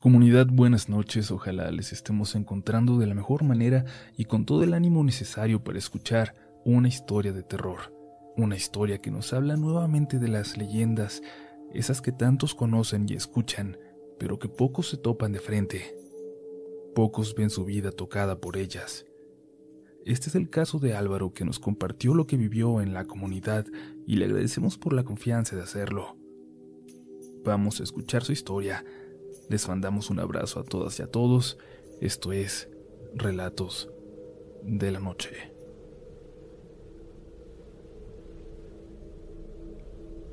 Comunidad, buenas noches, ojalá les estemos encontrando de la mejor manera y con todo el ánimo necesario para escuchar una historia de terror, una historia que nos habla nuevamente de las leyendas, esas que tantos conocen y escuchan, pero que pocos se topan de frente. Pocos ven su vida tocada por ellas. Este es el caso de Álvaro que nos compartió lo que vivió en la comunidad y le agradecemos por la confianza de hacerlo. Vamos a escuchar su historia les mandamos un abrazo a todas y a todos. Esto es Relatos de la Noche.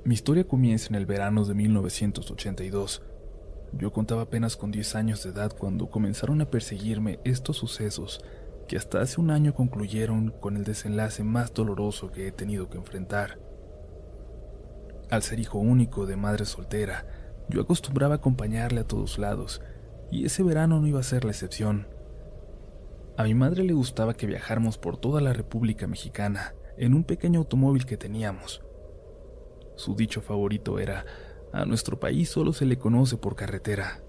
Mi historia comienza en el verano de 1982. Yo contaba apenas con 10 años de edad cuando comenzaron a perseguirme estos sucesos que hasta hace un año concluyeron con el desenlace más doloroso que he tenido que enfrentar. Al ser hijo único de madre soltera, yo acostumbraba acompañarle a todos lados, y ese verano no iba a ser la excepción. A mi madre le gustaba que viajáramos por toda la República Mexicana en un pequeño automóvil que teníamos. Su dicho favorito era, a nuestro país solo se le conoce por carretera.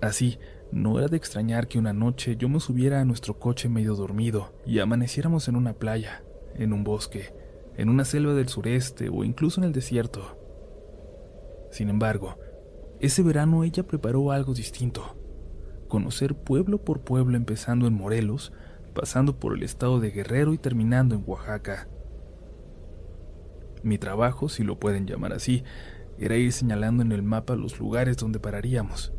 Así, no era de extrañar que una noche yo me subiera a nuestro coche medio dormido y amaneciéramos en una playa, en un bosque, en una selva del sureste o incluso en el desierto. Sin embargo, ese verano ella preparó algo distinto. Conocer pueblo por pueblo empezando en Morelos, pasando por el estado de Guerrero y terminando en Oaxaca. Mi trabajo, si lo pueden llamar así, era ir señalando en el mapa los lugares donde pararíamos.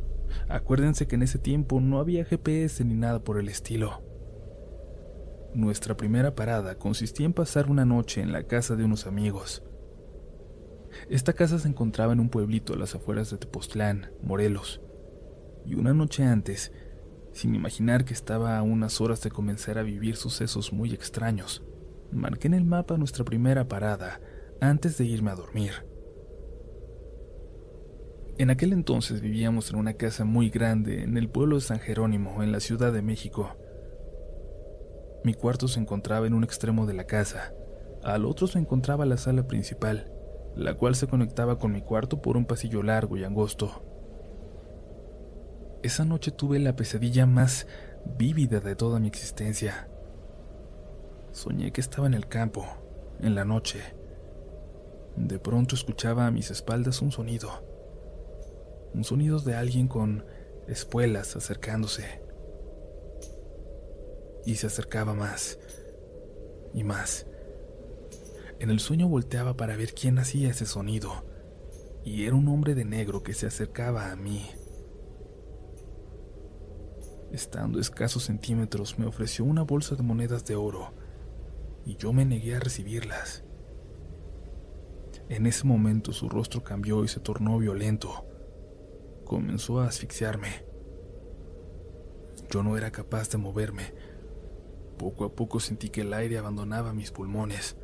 Acuérdense que en ese tiempo no había GPS ni nada por el estilo. Nuestra primera parada consistía en pasar una noche en la casa de unos amigos. Esta casa se encontraba en un pueblito a las afueras de Tepoztlán, Morelos. Y una noche antes, sin imaginar que estaba a unas horas de comenzar a vivir sucesos muy extraños, marqué en el mapa nuestra primera parada antes de irme a dormir. En aquel entonces vivíamos en una casa muy grande en el pueblo de San Jerónimo, en la Ciudad de México. Mi cuarto se encontraba en un extremo de la casa, al otro se encontraba la sala principal, la cual se conectaba con mi cuarto por un pasillo largo y angosto. Esa noche tuve la pesadilla más vívida de toda mi existencia. Soñé que estaba en el campo, en la noche. De pronto escuchaba a mis espaldas un sonido. Un sonido de alguien con espuelas acercándose. Y se acercaba más y más. En el sueño volteaba para ver quién hacía ese sonido, y era un hombre de negro que se acercaba a mí. Estando escasos centímetros, me ofreció una bolsa de monedas de oro, y yo me negué a recibirlas. En ese momento su rostro cambió y se tornó violento. Comenzó a asfixiarme. Yo no era capaz de moverme. Poco a poco sentí que el aire abandonaba mis pulmones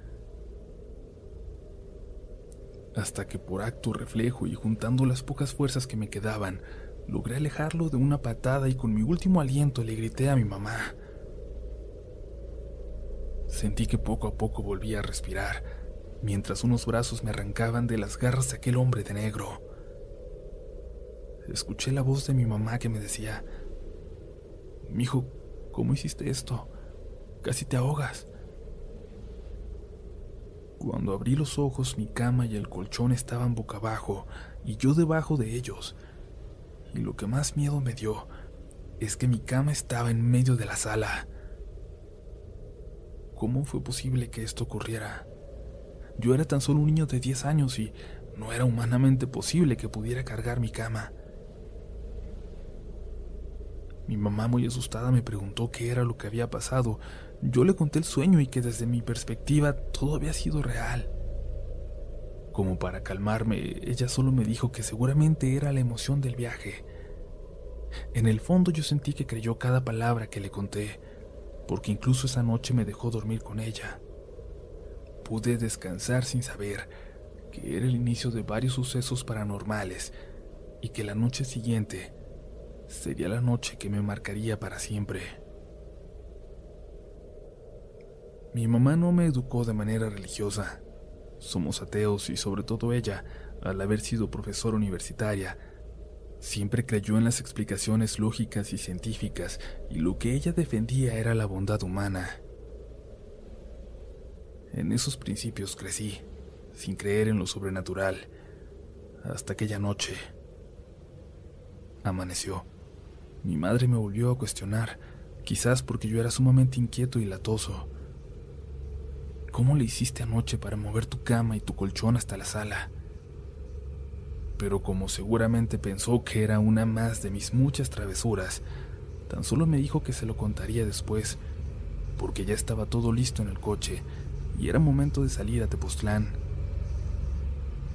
hasta que por acto reflejo y juntando las pocas fuerzas que me quedaban, logré alejarlo de una patada y con mi último aliento le grité a mi mamá. Sentí que poco a poco volvía a respirar, mientras unos brazos me arrancaban de las garras de aquel hombre de negro. Escuché la voz de mi mamá que me decía, Mijo, ¿cómo hiciste esto? Casi te ahogas. Cuando abrí los ojos, mi cama y el colchón estaban boca abajo y yo debajo de ellos. Y lo que más miedo me dio es que mi cama estaba en medio de la sala. ¿Cómo fue posible que esto ocurriera? Yo era tan solo un niño de 10 años y no era humanamente posible que pudiera cargar mi cama. Mi mamá muy asustada me preguntó qué era lo que había pasado yo le conté el sueño y que desde mi perspectiva todo había sido real. Como para calmarme, ella solo me dijo que seguramente era la emoción del viaje. En el fondo yo sentí que creyó cada palabra que le conté, porque incluso esa noche me dejó dormir con ella. Pude descansar sin saber que era el inicio de varios sucesos paranormales y que la noche siguiente sería la noche que me marcaría para siempre. Mi mamá no me educó de manera religiosa. Somos ateos y sobre todo ella, al haber sido profesora universitaria, Siempre creyó en las explicaciones lógicas y científicas, y lo que ella defendía era la bondad humana. En esos principios crecí, sin creer en lo sobrenatural, hasta aquella noche. Amaneció. Mi madre me volvió a cuestionar, quizás porque yo era sumamente inquieto y latoso. ¿Cómo le hiciste anoche para mover tu cama y tu colchón hasta la sala? pero como seguramente pensó que era una más de mis muchas travesuras, tan solo me dijo que se lo contaría después, porque ya estaba todo listo en el coche y era momento de salir a Tepoztlán.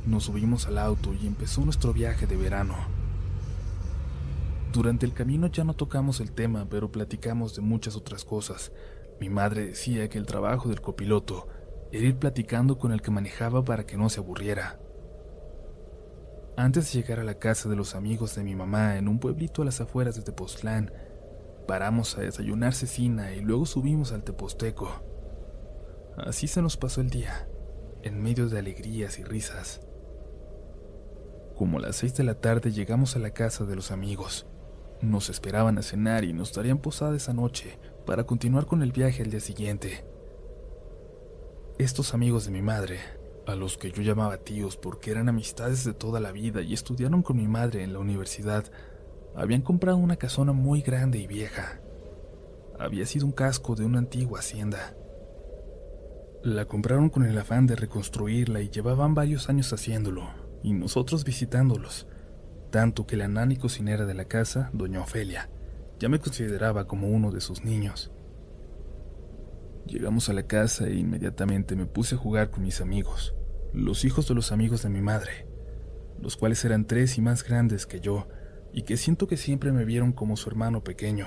Nos subimos al auto y empezó nuestro viaje de verano. Durante el camino ya no tocamos el tema, pero platicamos de muchas otras cosas. Mi madre decía que el trabajo del copiloto era ir platicando con el que manejaba para que no se aburriera. Antes de llegar a la casa de los amigos de mi mamá en un pueblito a las afueras de Tepoztlán, paramos a desayunar cecina y luego subimos al Teposteco. Así se nos pasó el día, en medio de alegrías y risas. Como a las seis de la tarde llegamos a la casa de los amigos. Nos esperaban a cenar y nos darían posada esa noche para continuar con el viaje al día siguiente. Estos amigos de mi madre a los que yo llamaba tíos porque eran amistades de toda la vida y estudiaron con mi madre en la universidad, habían comprado una casona muy grande y vieja. Había sido un casco de una antigua hacienda. La compraron con el afán de reconstruirla y llevaban varios años haciéndolo, y nosotros visitándolos, tanto que la nana y cocinera de la casa, doña Ofelia, ya me consideraba como uno de sus niños. Llegamos a la casa e inmediatamente me puse a jugar con mis amigos, los hijos de los amigos de mi madre, los cuales eran tres y más grandes que yo, y que siento que siempre me vieron como su hermano pequeño.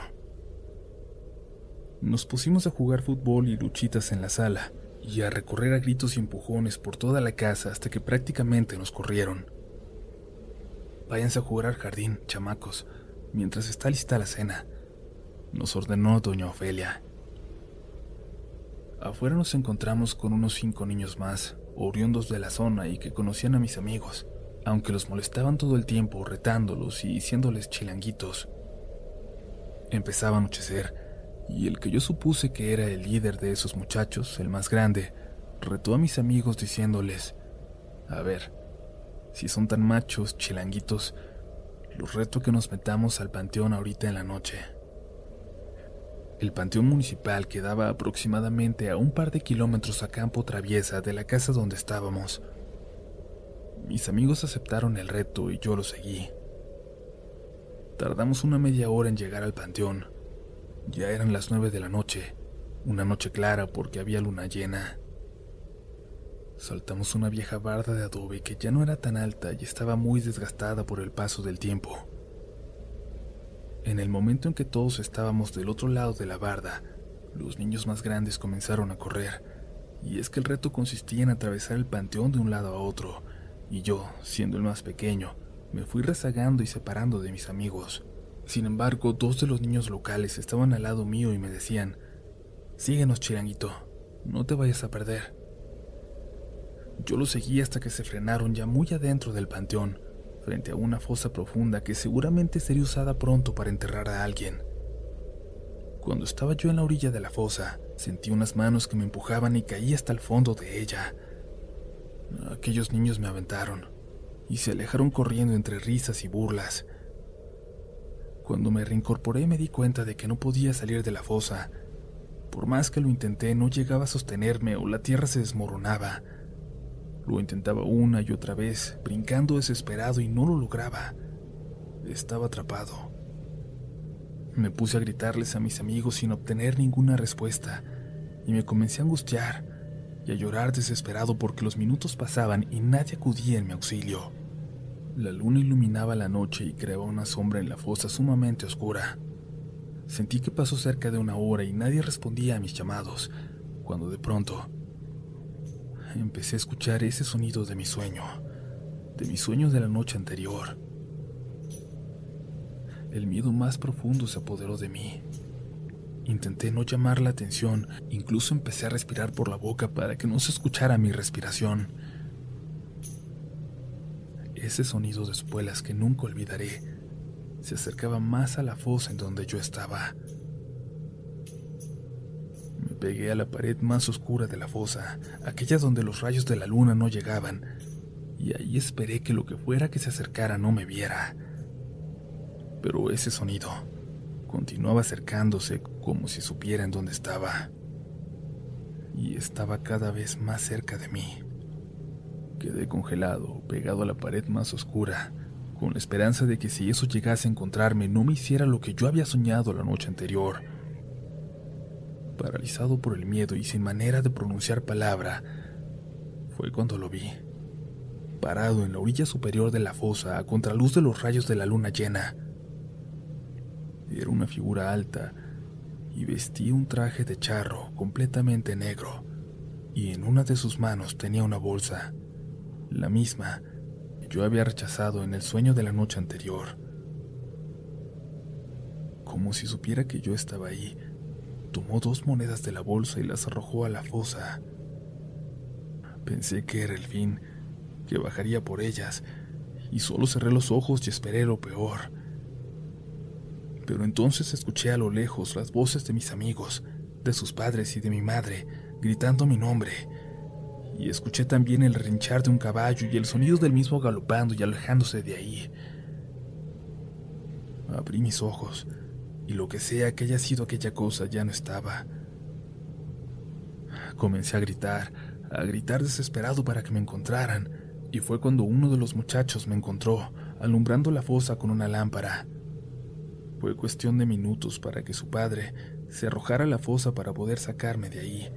Nos pusimos a jugar fútbol y luchitas en la sala, y a recorrer a gritos y empujones por toda la casa hasta que prácticamente nos corrieron. Váyanse a jugar al jardín, chamacos, mientras está lista la cena, nos ordenó doña Ofelia. Afuera nos encontramos con unos cinco niños más, oriundos de la zona y que conocían a mis amigos, aunque los molestaban todo el tiempo retándolos y diciéndoles chilanguitos. Empezaba a anochecer, y el que yo supuse que era el líder de esos muchachos, el más grande, retó a mis amigos diciéndoles, a ver, si son tan machos, chilanguitos, los reto que nos metamos al panteón ahorita en la noche. El panteón municipal quedaba aproximadamente a un par de kilómetros a campo traviesa de la casa donde estábamos. Mis amigos aceptaron el reto y yo lo seguí. Tardamos una media hora en llegar al panteón. Ya eran las nueve de la noche, una noche clara porque había luna llena. Saltamos una vieja barda de adobe que ya no era tan alta y estaba muy desgastada por el paso del tiempo. En el momento en que todos estábamos del otro lado de la barda, los niños más grandes comenzaron a correr, y es que el reto consistía en atravesar el panteón de un lado a otro, y yo, siendo el más pequeño, me fui rezagando y separando de mis amigos. Sin embargo, dos de los niños locales estaban al lado mío y me decían, Síguenos, chiranguito, no te vayas a perder. Yo los seguí hasta que se frenaron ya muy adentro del panteón, frente a una fosa profunda que seguramente sería usada pronto para enterrar a alguien. Cuando estaba yo en la orilla de la fosa, sentí unas manos que me empujaban y caí hasta el fondo de ella. Aquellos niños me aventaron y se alejaron corriendo entre risas y burlas. Cuando me reincorporé me di cuenta de que no podía salir de la fosa. Por más que lo intenté, no llegaba a sostenerme o la tierra se desmoronaba. Lo intentaba una y otra vez, brincando desesperado y no lo lograba. Estaba atrapado. Me puse a gritarles a mis amigos sin obtener ninguna respuesta y me comencé a angustiar y a llorar desesperado porque los minutos pasaban y nadie acudía en mi auxilio. La luna iluminaba la noche y creaba una sombra en la fosa sumamente oscura. Sentí que pasó cerca de una hora y nadie respondía a mis llamados, cuando de pronto empecé a escuchar ese sonido de mi sueño, de mi sueño de la noche anterior. El miedo más profundo se apoderó de mí. Intenté no llamar la atención, incluso empecé a respirar por la boca para que no se escuchara mi respiración. Ese sonido de espuelas que nunca olvidaré se acercaba más a la fosa en donde yo estaba. Pegué a la pared más oscura de la fosa, aquella donde los rayos de la luna no llegaban, y ahí esperé que lo que fuera que se acercara no me viera. Pero ese sonido continuaba acercándose como si supiera en dónde estaba. Y estaba cada vez más cerca de mí. Quedé congelado, pegado a la pared más oscura, con la esperanza de que si eso llegase a encontrarme no me hiciera lo que yo había soñado la noche anterior. Paralizado por el miedo y sin manera de pronunciar palabra, fue cuando lo vi, parado en la orilla superior de la fosa a contraluz de los rayos de la luna llena. Era una figura alta y vestía un traje de charro completamente negro, y en una de sus manos tenía una bolsa, la misma yo había rechazado en el sueño de la noche anterior. Como si supiera que yo estaba ahí, tomó dos monedas de la bolsa y las arrojó a la fosa. Pensé que era el fin, que bajaría por ellas, y solo cerré los ojos y esperé lo peor. Pero entonces escuché a lo lejos las voces de mis amigos, de sus padres y de mi madre, gritando mi nombre y escuché también el rinchar de un caballo y el sonido del mismo galopando y alejándose de ahí. Abrí mis ojos y lo que sea que haya sido aquella cosa ya no estaba. Comencé a gritar, a gritar desesperado para que me encontraran, y fue cuando uno de los muchachos me encontró, alumbrando la fosa con una lámpara. Fue cuestión de minutos para que su padre se arrojara a la fosa para poder sacarme de ahí.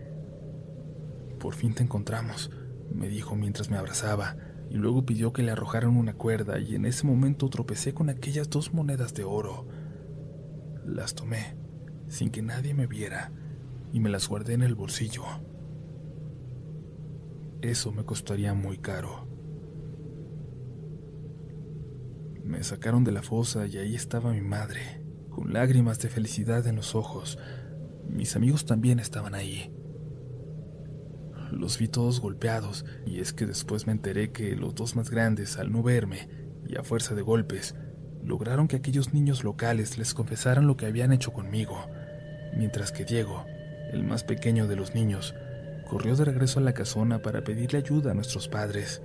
Por fin te encontramos, me dijo mientras me abrazaba, y luego pidió que le arrojaran una cuerda, y en ese momento tropecé con aquellas dos monedas de oro. Las tomé, sin que nadie me viera, y me las guardé en el bolsillo. Eso me costaría muy caro. Me sacaron de la fosa y ahí estaba mi madre, con lágrimas de felicidad en los ojos. Mis amigos también estaban ahí. Los vi todos golpeados, y es que después me enteré que los dos más grandes, al no verme, y a fuerza de golpes, lograron que aquellos niños locales les confesaran lo que habían hecho conmigo, mientras que Diego, el más pequeño de los niños, corrió de regreso a la casona para pedirle ayuda a nuestros padres.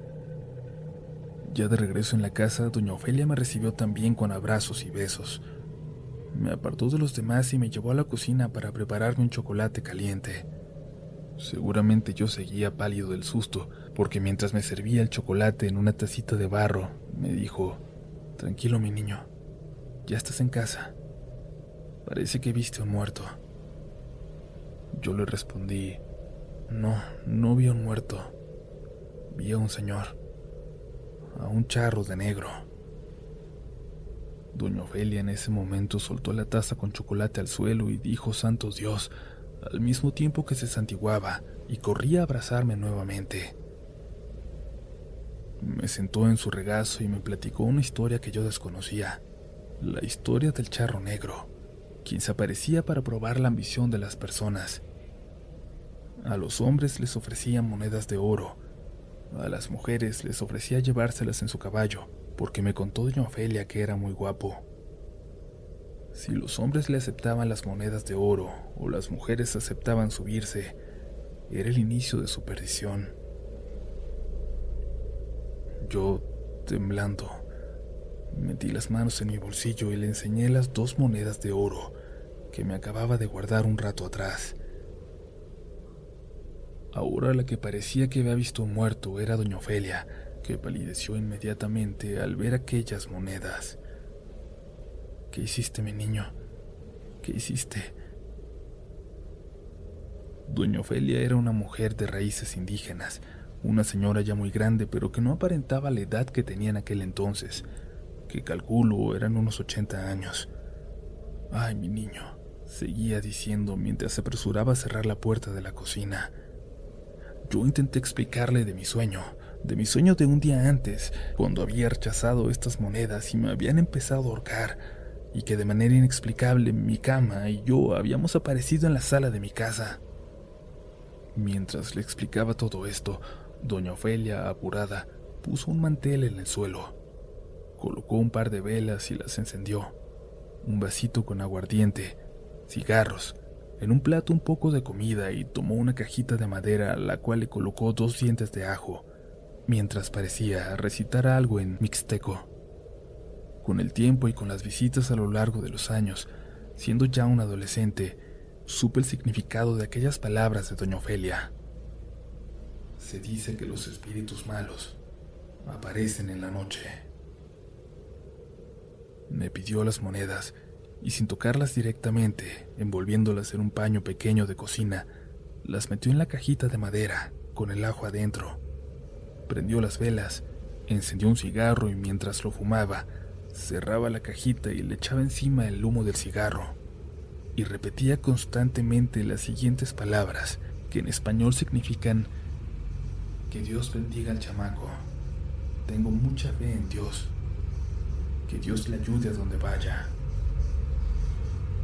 Ya de regreso en la casa, doña Ofelia me recibió también con abrazos y besos. Me apartó de los demás y me llevó a la cocina para prepararme un chocolate caliente. Seguramente yo seguía pálido del susto, porque mientras me servía el chocolate en una tacita de barro, me dijo, Tranquilo mi niño, ya estás en casa. Parece que viste un muerto. Yo le respondí, No, no vi un muerto. Vi a un señor, a un charro de negro. Doña Ofelia en ese momento soltó la taza con chocolate al suelo y dijo, Santo Dios, al mismo tiempo que se santiguaba y corría a abrazarme nuevamente. Me sentó en su regazo y me platicó una historia que yo desconocía, la historia del charro negro, quien se aparecía para probar la ambición de las personas. A los hombres les ofrecía monedas de oro, a las mujeres les ofrecía llevárselas en su caballo, porque me contó doña Ofelia que era muy guapo. Si los hombres le aceptaban las monedas de oro o las mujeres aceptaban subirse, era el inicio de su perdición. Yo, temblando, metí las manos en mi bolsillo y le enseñé las dos monedas de oro que me acababa de guardar un rato atrás. Ahora la que parecía que había visto muerto era doña Ofelia, que palideció inmediatamente al ver aquellas monedas. ¿Qué hiciste, mi niño? ¿Qué hiciste? Doña Ofelia era una mujer de raíces indígenas, una señora ya muy grande, pero que no aparentaba la edad que tenía en aquel entonces, que calculo eran unos 80 años. Ay, mi niño, seguía diciendo mientras se apresuraba a cerrar la puerta de la cocina. Yo intenté explicarle de mi sueño, de mi sueño de un día antes, cuando había rechazado estas monedas y me habían empezado a ahorcar, y que de manera inexplicable mi cama y yo habíamos aparecido en la sala de mi casa. Mientras le explicaba todo esto, doña Ofelia, apurada, puso un mantel en el suelo. Colocó un par de velas y las encendió. Un vasito con aguardiente, cigarros, en un plato un poco de comida y tomó una cajita de madera a la cual le colocó dos dientes de ajo, mientras parecía recitar algo en mixteco. Con el tiempo y con las visitas a lo largo de los años, siendo ya un adolescente, supe el significado de aquellas palabras de doña Ofelia. Se dice que los espíritus malos aparecen en la noche. Me pidió las monedas y sin tocarlas directamente, envolviéndolas en un paño pequeño de cocina, las metió en la cajita de madera con el ajo adentro. Prendió las velas, encendió un cigarro y mientras lo fumaba, cerraba la cajita y le echaba encima el humo del cigarro. Y repetía constantemente las siguientes palabras, que en español significan que Dios bendiga al chamaco. Tengo mucha fe en Dios. Que Dios le ayude a donde vaya.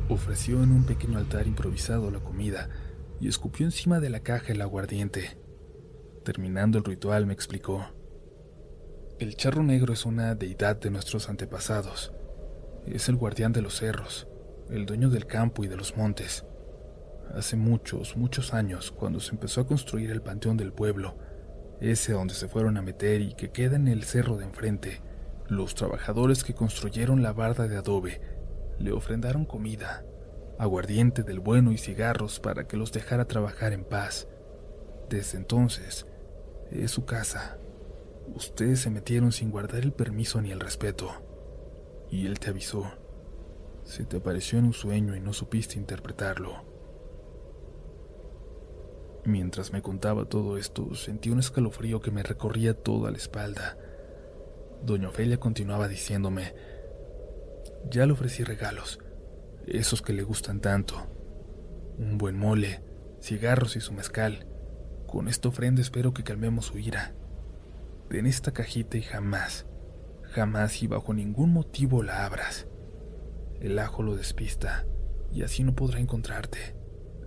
Ofreció en un pequeño altar improvisado la comida y escupió encima de la caja el aguardiente. Terminando el ritual me explicó. El charro negro es una deidad de nuestros antepasados. Es el guardián de los cerros, el dueño del campo y de los montes. Hace muchos, muchos años, cuando se empezó a construir el panteón del pueblo, ese donde se fueron a meter y que queda en el cerro de enfrente, los trabajadores que construyeron la barda de adobe le ofrendaron comida, aguardiente del bueno y cigarros para que los dejara trabajar en paz. Desde entonces, es su casa. Ustedes se metieron sin guardar el permiso ni el respeto. Y él te avisó. Se te apareció en un sueño y no supiste interpretarlo. Mientras me contaba todo esto, sentí un escalofrío que me recorría toda la espalda. Doña Ofelia continuaba diciéndome, ya le ofrecí regalos, esos que le gustan tanto. Un buen mole, cigarros y su mezcal. Con esta ofrenda espero que calmemos su ira. Den esta cajita y jamás, jamás y bajo ningún motivo la abras. El ajo lo despista y así no podrá encontrarte.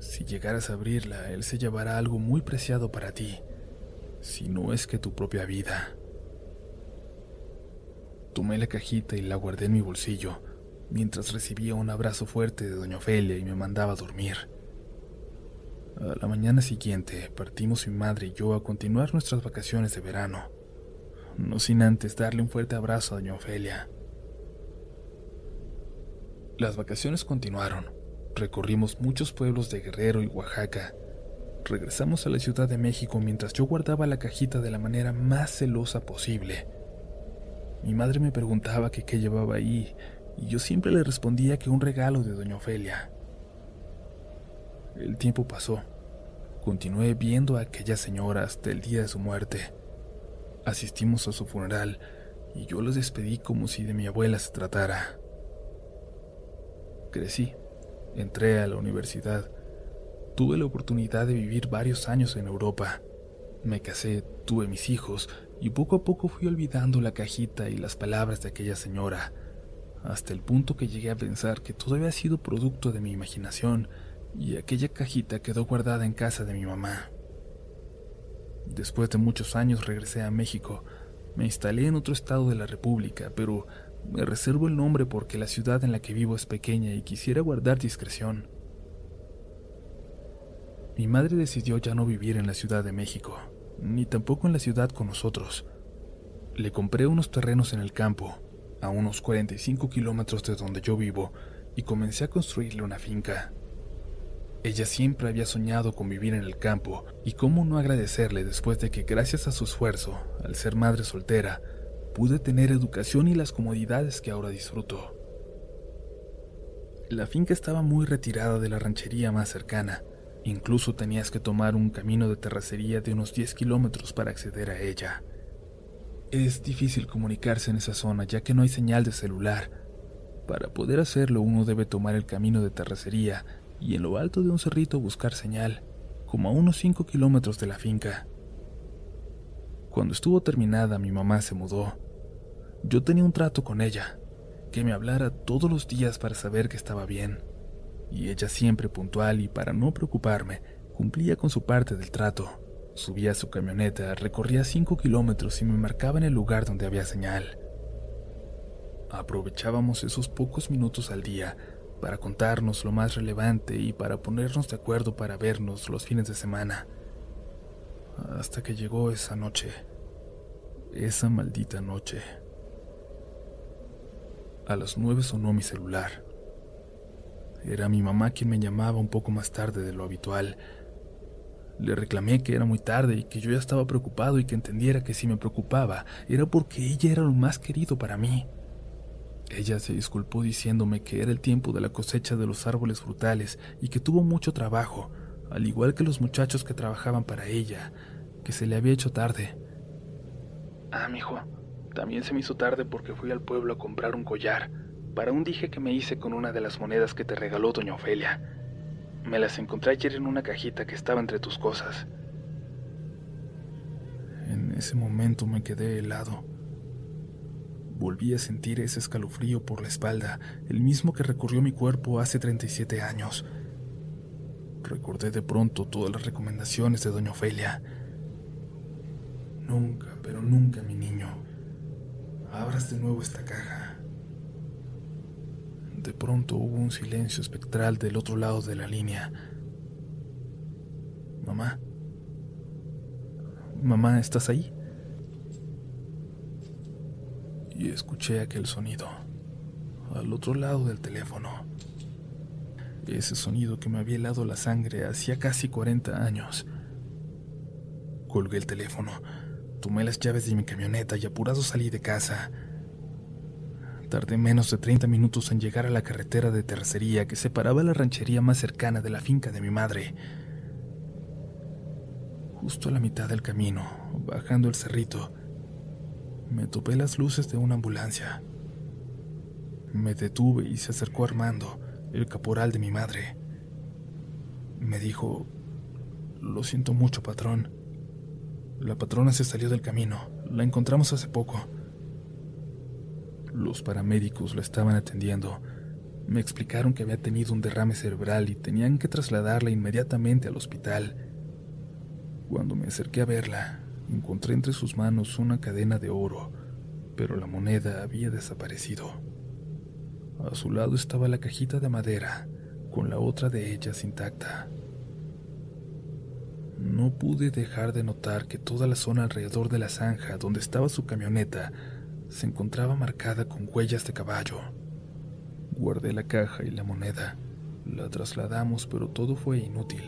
Si llegaras a abrirla, él se llevará algo muy preciado para ti, si no es que tu propia vida. Tomé la cajita y la guardé en mi bolsillo, mientras recibía un abrazo fuerte de doña Ofelia y me mandaba a dormir. A la mañana siguiente partimos mi madre y yo a continuar nuestras vacaciones de verano, no sin antes darle un fuerte abrazo a doña Ofelia. Las vacaciones continuaron. Recorrimos muchos pueblos de Guerrero y Oaxaca. Regresamos a la Ciudad de México mientras yo guardaba la cajita de la manera más celosa posible. Mi madre me preguntaba qué llevaba ahí, y yo siempre le respondía que un regalo de doña Ofelia. El tiempo pasó. Continué viendo a aquella señora hasta el día de su muerte. Asistimos a su funeral y yo los despedí como si de mi abuela se tratara. Crecí, entré a la universidad, tuve la oportunidad de vivir varios años en Europa. Me casé, tuve mis hijos y poco a poco fui olvidando la cajita y las palabras de aquella señora, hasta el punto que llegué a pensar que todo había sido producto de mi imaginación y aquella cajita quedó guardada en casa de mi mamá. Después de muchos años regresé a México. Me instalé en otro estado de la República, pero me reservo el nombre porque la ciudad en la que vivo es pequeña y quisiera guardar discreción. Mi madre decidió ya no vivir en la Ciudad de México ni tampoco en la ciudad con nosotros. Le compré unos terrenos en el campo, a unos 45 kilómetros de donde yo vivo, y comencé a construirle una finca. Ella siempre había soñado con vivir en el campo, y cómo no agradecerle después de que gracias a su esfuerzo, al ser madre soltera, pude tener educación y las comodidades que ahora disfruto. La finca estaba muy retirada de la ranchería más cercana, Incluso tenías que tomar un camino de terracería de unos 10 kilómetros para acceder a ella. Es difícil comunicarse en esa zona ya que no hay señal de celular. Para poder hacerlo uno debe tomar el camino de terracería y en lo alto de un cerrito buscar señal, como a unos 5 kilómetros de la finca. Cuando estuvo terminada mi mamá se mudó. Yo tenía un trato con ella, que me hablara todos los días para saber que estaba bien y ella siempre puntual y para no preocuparme, cumplía con su parte del trato. Subía a su camioneta, recorría cinco kilómetros y me marcaba en el lugar donde había señal. Aprovechábamos esos pocos minutos al día para contarnos lo más relevante y para ponernos de acuerdo para vernos los fines de semana. Hasta que llegó esa noche, esa maldita noche. A las nueve sonó mi celular. Era mi mamá quien me llamaba un poco más tarde de lo habitual. Le reclamé que era muy tarde y que yo ya estaba preocupado y que entendiera que si me preocupaba era porque ella era lo más querido para mí. Ella se disculpó diciéndome que era el tiempo de la cosecha de los árboles frutales y que tuvo mucho trabajo, al igual que los muchachos que trabajaban para ella, que se le había hecho tarde. Ah, mijo, también se me hizo tarde porque fui al pueblo a comprar un collar para un dije que me hice con una de las monedas que te regaló doña Ofelia. Me las encontré ayer en una cajita que estaba entre tus cosas. En ese momento me quedé helado. Volví a sentir ese escalofrío por la espalda, el mismo que recorrió mi cuerpo hace 37 años. Recordé de pronto todas las recomendaciones de doña Ofelia. Nunca, pero nunca, mi niño, abras de nuevo esta caja. De pronto hubo un silencio espectral del otro lado de la línea. Mamá. Mamá, ¿estás ahí? Y escuché aquel sonido, al otro lado del teléfono. Ese sonido que me había helado la sangre hacía casi 40 años. Colgué el teléfono, tomé las llaves de mi camioneta y apurado salí de casa. Tardé menos de 30 minutos en llegar a la carretera de tercería que separaba la ranchería más cercana de la finca de mi madre. Justo a la mitad del camino, bajando el cerrito, me topé las luces de una ambulancia. Me detuve y se acercó Armando, el caporal de mi madre. Me dijo, lo siento mucho, patrón. La patrona se salió del camino. La encontramos hace poco. Los paramédicos la estaban atendiendo. Me explicaron que había tenido un derrame cerebral y tenían que trasladarla inmediatamente al hospital. Cuando me acerqué a verla, encontré entre sus manos una cadena de oro, pero la moneda había desaparecido. A su lado estaba la cajita de madera, con la otra de ellas intacta. Pude dejar de notar que toda la zona alrededor de la zanja donde estaba su camioneta se encontraba marcada con huellas de caballo. Guardé la caja y la moneda. La trasladamos, pero todo fue inútil.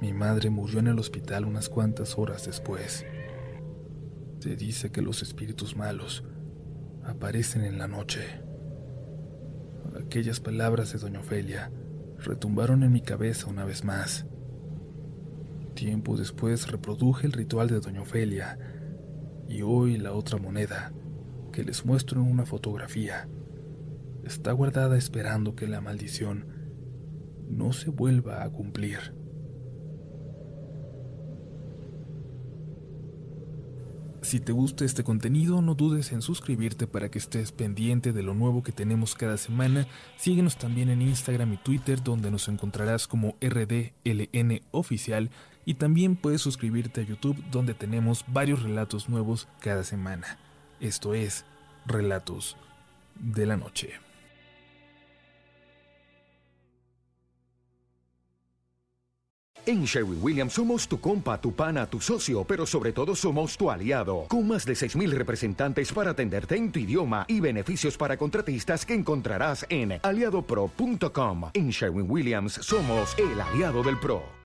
Mi madre murió en el hospital unas cuantas horas después. Se dice que los espíritus malos aparecen en la noche. Aquellas palabras de doña Ofelia retumbaron en mi cabeza una vez más. Tiempo después reproduje el ritual de doña Ofelia y hoy la otra moneda que les muestro en una fotografía, está guardada esperando que la maldición no se vuelva a cumplir. Si te gusta este contenido, no dudes en suscribirte para que estés pendiente de lo nuevo que tenemos cada semana. Síguenos también en Instagram y Twitter, donde nos encontrarás como RDLN Oficial. Y también puedes suscribirte a YouTube, donde tenemos varios relatos nuevos cada semana. Esto es Relatos de la Noche. En Sherwin Williams somos tu compa, tu pana, tu socio, pero sobre todo somos tu aliado, con más de 6.000 representantes para atenderte en tu idioma y beneficios para contratistas que encontrarás en aliadopro.com. En Sherwin Williams somos el aliado del PRO.